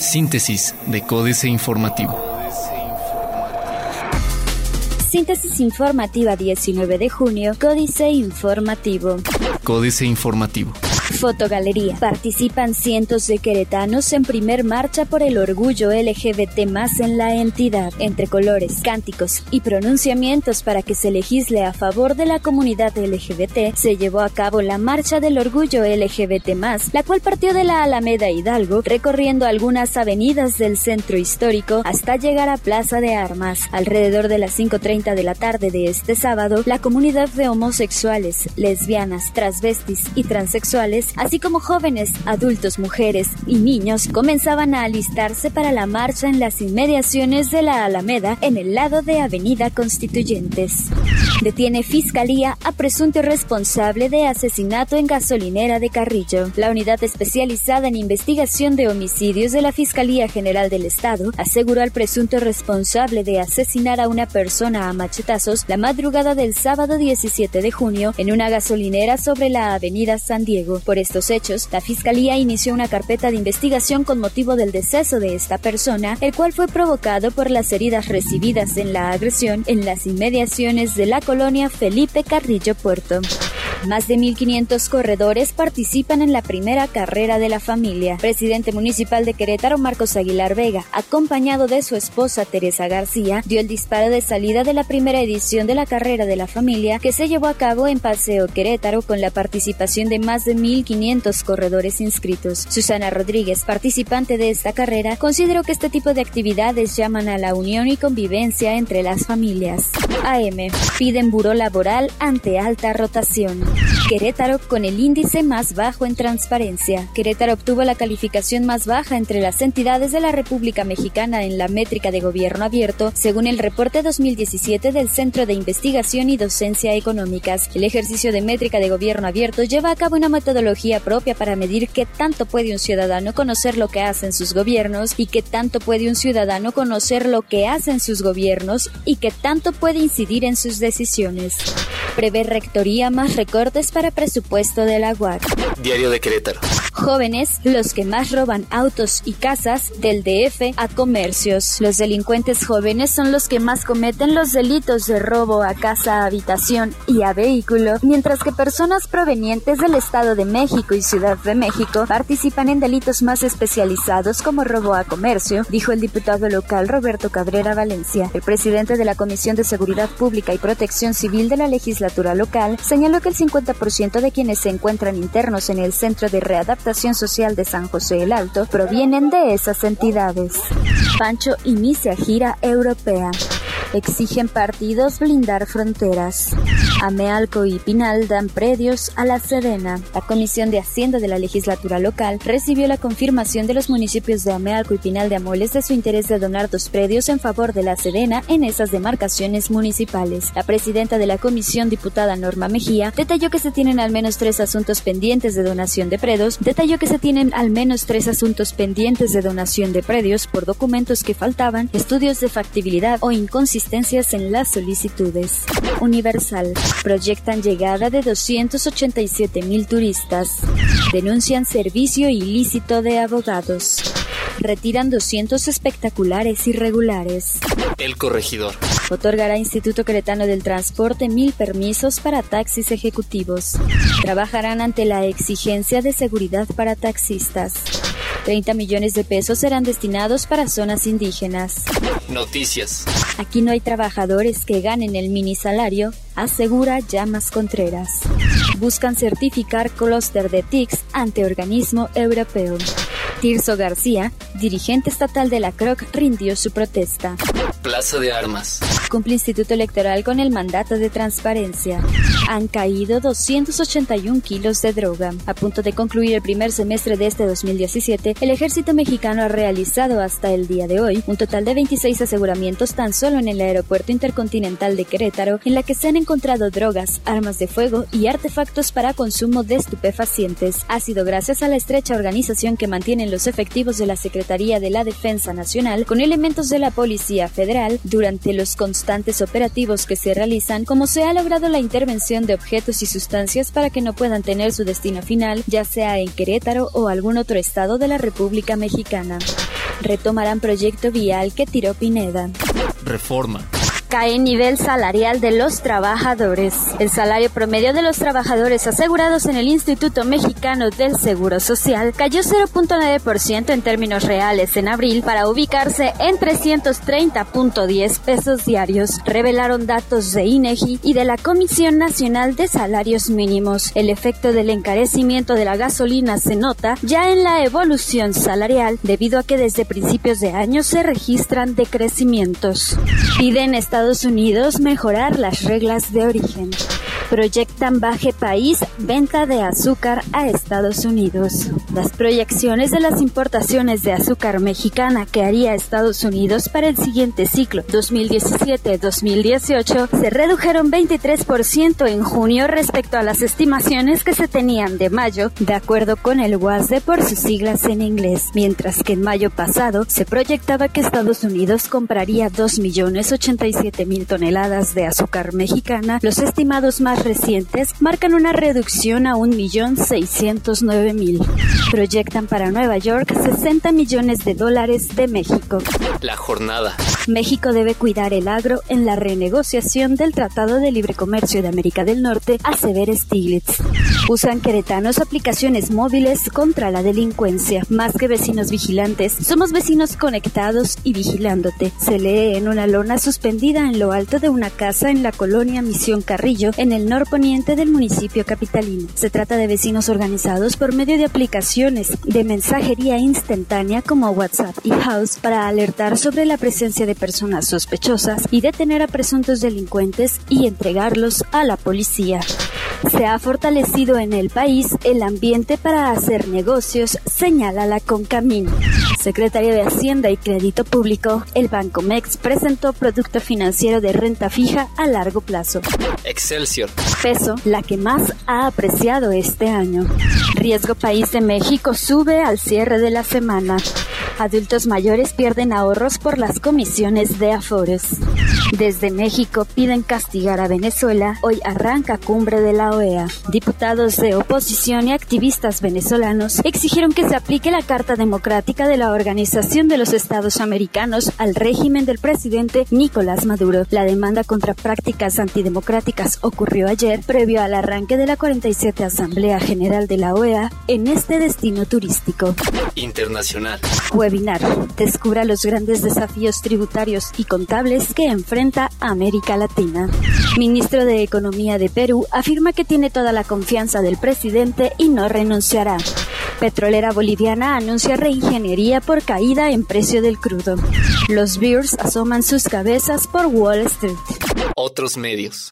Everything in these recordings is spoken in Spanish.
Síntesis de Códice Informativo. Síntesis informativa 19 de junio, Códice Informativo. Códice Informativo. Fotogalería. Participan cientos de queretanos en primer marcha por el orgullo LGBT más en la entidad, entre colores, cánticos y pronunciamientos para que se legisle a favor de la comunidad LGBT, se llevó a cabo la Marcha del Orgullo LGBT más, la cual partió de la Alameda Hidalgo, recorriendo algunas avenidas del centro histórico hasta llegar a Plaza de Armas. Alrededor de las 5.30 de la tarde de este sábado, la comunidad de homosexuales, lesbianas, transvestis y transexuales así como jóvenes, adultos, mujeres y niños, comenzaban a alistarse para la marcha en las inmediaciones de la Alameda en el lado de Avenida Constituyentes. Detiene Fiscalía a presunto responsable de asesinato en gasolinera de Carrillo. La unidad especializada en investigación de homicidios de la Fiscalía General del Estado aseguró al presunto responsable de asesinar a una persona a machetazos la madrugada del sábado 17 de junio en una gasolinera sobre la Avenida San Diego. Por estos hechos, la Fiscalía inició una carpeta de investigación con motivo del deceso de esta persona, el cual fue provocado por las heridas recibidas en la agresión en las inmediaciones de la colonia Felipe Carrillo Puerto. Más de 1.500 corredores participan en la primera carrera de la familia. Presidente municipal de Querétaro, Marcos Aguilar Vega, acompañado de su esposa Teresa García, dio el disparo de salida de la primera edición de la carrera de la familia que se llevó a cabo en Paseo Querétaro con la participación de más de 1.500 corredores inscritos. Susana Rodríguez, participante de esta carrera, consideró que este tipo de actividades llaman a la unión y convivencia entre las familias. AM. Piden buró laboral ante alta rotación. Querétaro con el índice más bajo en transparencia. Querétaro obtuvo la calificación más baja entre las entidades de la República Mexicana en la métrica de gobierno abierto, según el reporte 2017 del Centro de Investigación y Docencia Económicas. El ejercicio de métrica de gobierno abierto lleva a cabo una metodología propia para medir qué tanto puede un ciudadano conocer lo que hacen sus gobiernos y qué tanto puede un ciudadano conocer lo que hacen sus gobiernos y qué tanto puede incidir en sus decisiones. Prevé rectoría más recortes para presupuesto de la UAC. Diario de Querétaro. Jóvenes, los que más roban autos y casas del DF a comercios. Los delincuentes jóvenes son los que más cometen los delitos de robo a casa, habitación y a vehículo, mientras que personas provenientes del Estado de México y Ciudad de México participan en delitos más especializados como robo a comercio, dijo el diputado local Roberto Cabrera Valencia. El presidente de la Comisión de Seguridad Pública y Protección Civil de la legislatura local señaló que el 50% de quienes se encuentran internos en el Centro de Readaptación Social de San José el Alto provienen de esas entidades. Pancho inicia gira europea. Exigen partidos blindar fronteras. Amealco y Pinal dan predios a la Sedena. La Comisión de Hacienda de la legislatura local recibió la confirmación de los municipios de Amealco y Pinal de Amoles de su interés de donar dos predios en favor de la Sedena en esas demarcaciones municipales. La presidenta de la comisión, diputada Norma Mejía, detalló que se tienen al menos tres asuntos pendientes de donación de predios, detalló que se tienen al menos tres asuntos pendientes de donación de predios por documentos que faltaban, estudios de factibilidad o inconsistencias en las solicitudes. Universal. Proyectan llegada de 287 mil turistas. Denuncian servicio ilícito de abogados. Retiran 200 espectaculares irregulares. El corregidor. Otorgará Instituto Cretano del Transporte mil permisos para taxis ejecutivos. Trabajarán ante la exigencia de seguridad para taxistas. 30 millones de pesos serán destinados para zonas indígenas. Noticias. Aquí no hay trabajadores que ganen el mini salario, asegura Llamas Contreras. Buscan certificar clúster de TICS ante organismo europeo. Tirso García, dirigente estatal de la CROC, rindió su protesta. Plaza de Armas. Cumple Instituto Electoral con el mandato de transparencia. Han caído 281 kilos de droga. A punto de concluir el primer semestre de este 2017, el ejército mexicano ha realizado hasta el día de hoy un total de 26 aseguramientos tan solo en el aeropuerto intercontinental de Querétaro, en la que se han encontrado drogas, armas de fuego y artefactos para consumo de estupefacientes. Ha sido gracias a la estrecha organización que mantienen los efectivos de la Secretaría Secretaría de la Defensa Nacional con elementos de la Policía Federal durante los constantes operativos que se realizan, como se ha logrado la intervención de objetos y sustancias para que no puedan tener su destino final, ya sea en Querétaro o algún otro estado de la República Mexicana. Retomarán proyecto vial que tiró Pineda. Reforma cae nivel salarial de los trabajadores. El salario promedio de los trabajadores asegurados en el Instituto Mexicano del Seguro Social cayó 0.9% en términos reales en abril para ubicarse en 330.10 pesos diarios, revelaron datos de INEGI y de la Comisión Nacional de Salarios Mínimos. El efecto del encarecimiento de la gasolina se nota ya en la evolución salarial debido a que desde principios de año se registran decrecimientos. Piden Estados Unidos mejorar las reglas de origen. Proyectan baje país venta de azúcar a Estados Unidos. Las proyecciones de las importaciones de azúcar mexicana que haría Estados Unidos para el siguiente ciclo 2017-2018 se redujeron 23% en junio respecto a las estimaciones que se tenían de mayo, de acuerdo con el WASDE por sus siglas en inglés, mientras que en mayo pasado se proyectaba que Estados Unidos compraría 2.087.000 toneladas de azúcar mexicana, los estimados más recientes marcan una reducción a 1.609.000. Proyectan para Nueva York 60 millones de dólares de México. La jornada. México debe cuidar el agro en la renegociación del Tratado de Libre Comercio de América del Norte, asever Stiglitz. Usan queretanos aplicaciones móviles contra la delincuencia. Más que vecinos vigilantes, somos vecinos conectados y vigilándote. Se lee en una lona suspendida en lo alto de una casa en la colonia Misión Carrillo, en el norponiente del municipio capitalino. Se trata de vecinos organizados por medio de aplicaciones de mensajería instantánea como WhatsApp y House para alertar sobre la presencia de personas sospechosas y detener a presuntos delincuentes y entregarlos a la policía. Se ha fortalecido en el país el ambiente para hacer negocios, señala la Concamín. Secretaría de Hacienda y Crédito Público, el Banco Mex presentó producto financiero de renta fija a largo plazo. Excelsior. Peso, la que más ha apreciado este año. Riesgo País de México sube al cierre de la semana. Adultos mayores pierden ahorros por las comisiones de Afores. Desde México piden castigar a Venezuela. Hoy arranca cumbre de la OEA. Diputados de oposición y activistas venezolanos exigieron que se aplique la Carta Democrática de la Organización de los Estados Americanos al régimen del presidente Nicolás Maduro. La demanda contra prácticas antidemocráticas ocurrió ayer, previo al arranque de la 47 Asamblea General de la OEA en este destino turístico. Internacional. Webinar. Descubra los grandes desafíos tributarios y contables que enfrenta América Latina. Ministro de Economía de Perú afirma que tiene toda la confianza del presidente y no renunciará. Petrolera boliviana anuncia reingeniería por caída en precio del crudo. Los Bears asoman sus cabezas por Wall Street. Otros medios.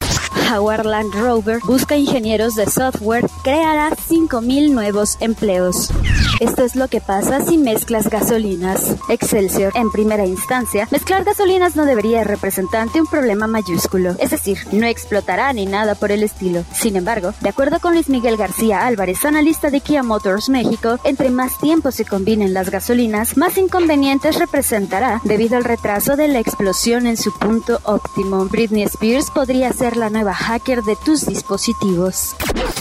Howard Land Rover busca ingenieros de software, creará 5.000 nuevos empleos. Esto es lo que pasa si mezclas gasolinas. Excelsior, en primera instancia, mezclar gasolinas no debería representarte un problema mayúsculo, es decir, no explotará ni nada por el estilo. Sin embargo, de acuerdo con Luis Miguel García Álvarez, analista de Kia Motors México, entre más tiempo se combinen las gasolinas, más inconvenientes representará debido al retraso de la explosión en su punto óptimo. Britney Spears podría ser la nueva hacker de tus dispositivos.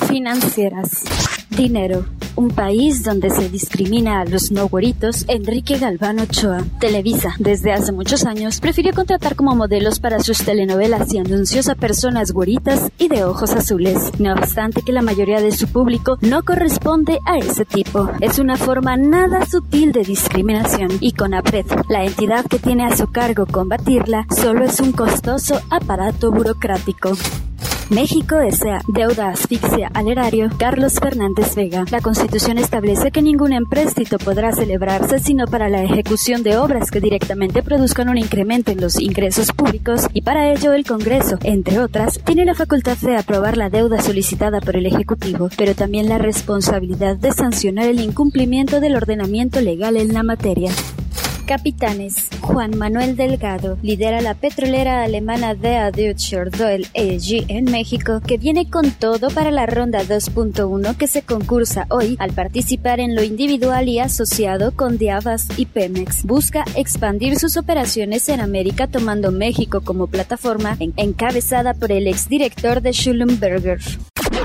Financieras. Dinero. Un país donde se discrimina a los no güeritos, Enrique Galván Ochoa. Televisa, desde hace muchos años, prefirió contratar como modelos para sus telenovelas y anuncios a personas güeritas y de ojos azules. No obstante que la mayoría de su público no corresponde a ese tipo. Es una forma nada sutil de discriminación y con APRED, la entidad que tiene a su cargo combatirla, solo es un costoso aparato burocrático. México S.A. Deuda asfixia al erario Carlos Fernández Vega. La Constitución establece que ningún empréstito podrá celebrarse sino para la ejecución de obras que directamente produzcan un incremento en los ingresos públicos y para ello el Congreso, entre otras, tiene la facultad de aprobar la deuda solicitada por el Ejecutivo, pero también la responsabilidad de sancionar el incumplimiento del ordenamiento legal en la materia. Capitanes. Juan Manuel Delgado lidera la petrolera alemana DEA Deutscher Doyle AG en México, que viene con todo para la ronda 2.1 que se concursa hoy al participar en lo individual y asociado con Diavas y Pemex. Busca expandir sus operaciones en América tomando México como plataforma encabezada por el exdirector de Schlumberger.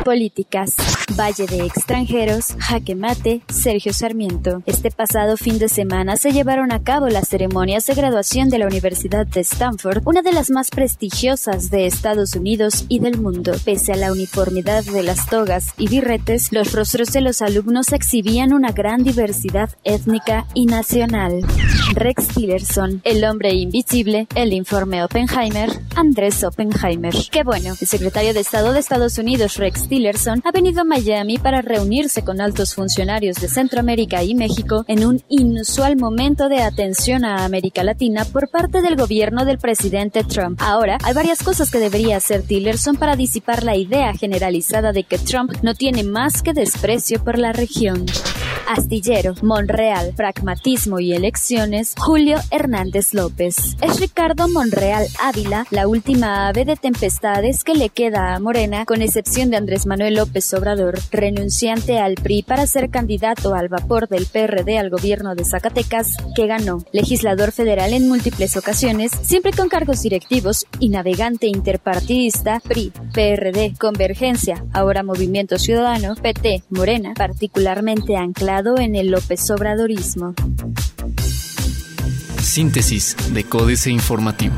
Políticas. Valle de Extranjeros, Jaque Mate, Sergio Sarmiento. Este pasado fin de semana se llevaron a cabo las ceremonias de graduación de la Universidad de Stanford, una de las más prestigiosas de Estados Unidos y del mundo. Pese a la uniformidad de las togas y birretes, los rostros de los alumnos exhibían una gran diversidad étnica y nacional. Rex Tillerson, El hombre invisible, el informe Oppenheimer, Andrés Oppenheimer. Qué bueno, el secretario de Estado de Estados Unidos, Rex Tillerson, ha venido a Miami para reunirse con altos funcionarios de Centroamérica y México en un inusual momento de atención a América Latina por parte del gobierno del presidente Trump. Ahora, hay varias cosas que debería hacer Tillerson para disipar la idea generalizada de que Trump no tiene más que desprecio por la región. Astillero, Monreal, Pragmatismo y Elecciones, Julio Hernández López. Es Ricardo Monreal Ávila, la última ave de tempestades que le queda a Morena, con excepción de Andrés Manuel López Obrador, renunciante al PRI para ser candidato al vapor del PRD al gobierno de Zacatecas, que ganó. Legislador federal en múltiples ocasiones, siempre con cargos directivos y navegante interpartidista, PRI, PRD, Convergencia, ahora Movimiento Ciudadano, PT, Morena, particularmente anclado en el López Obradorismo. Síntesis de Códice Informativo.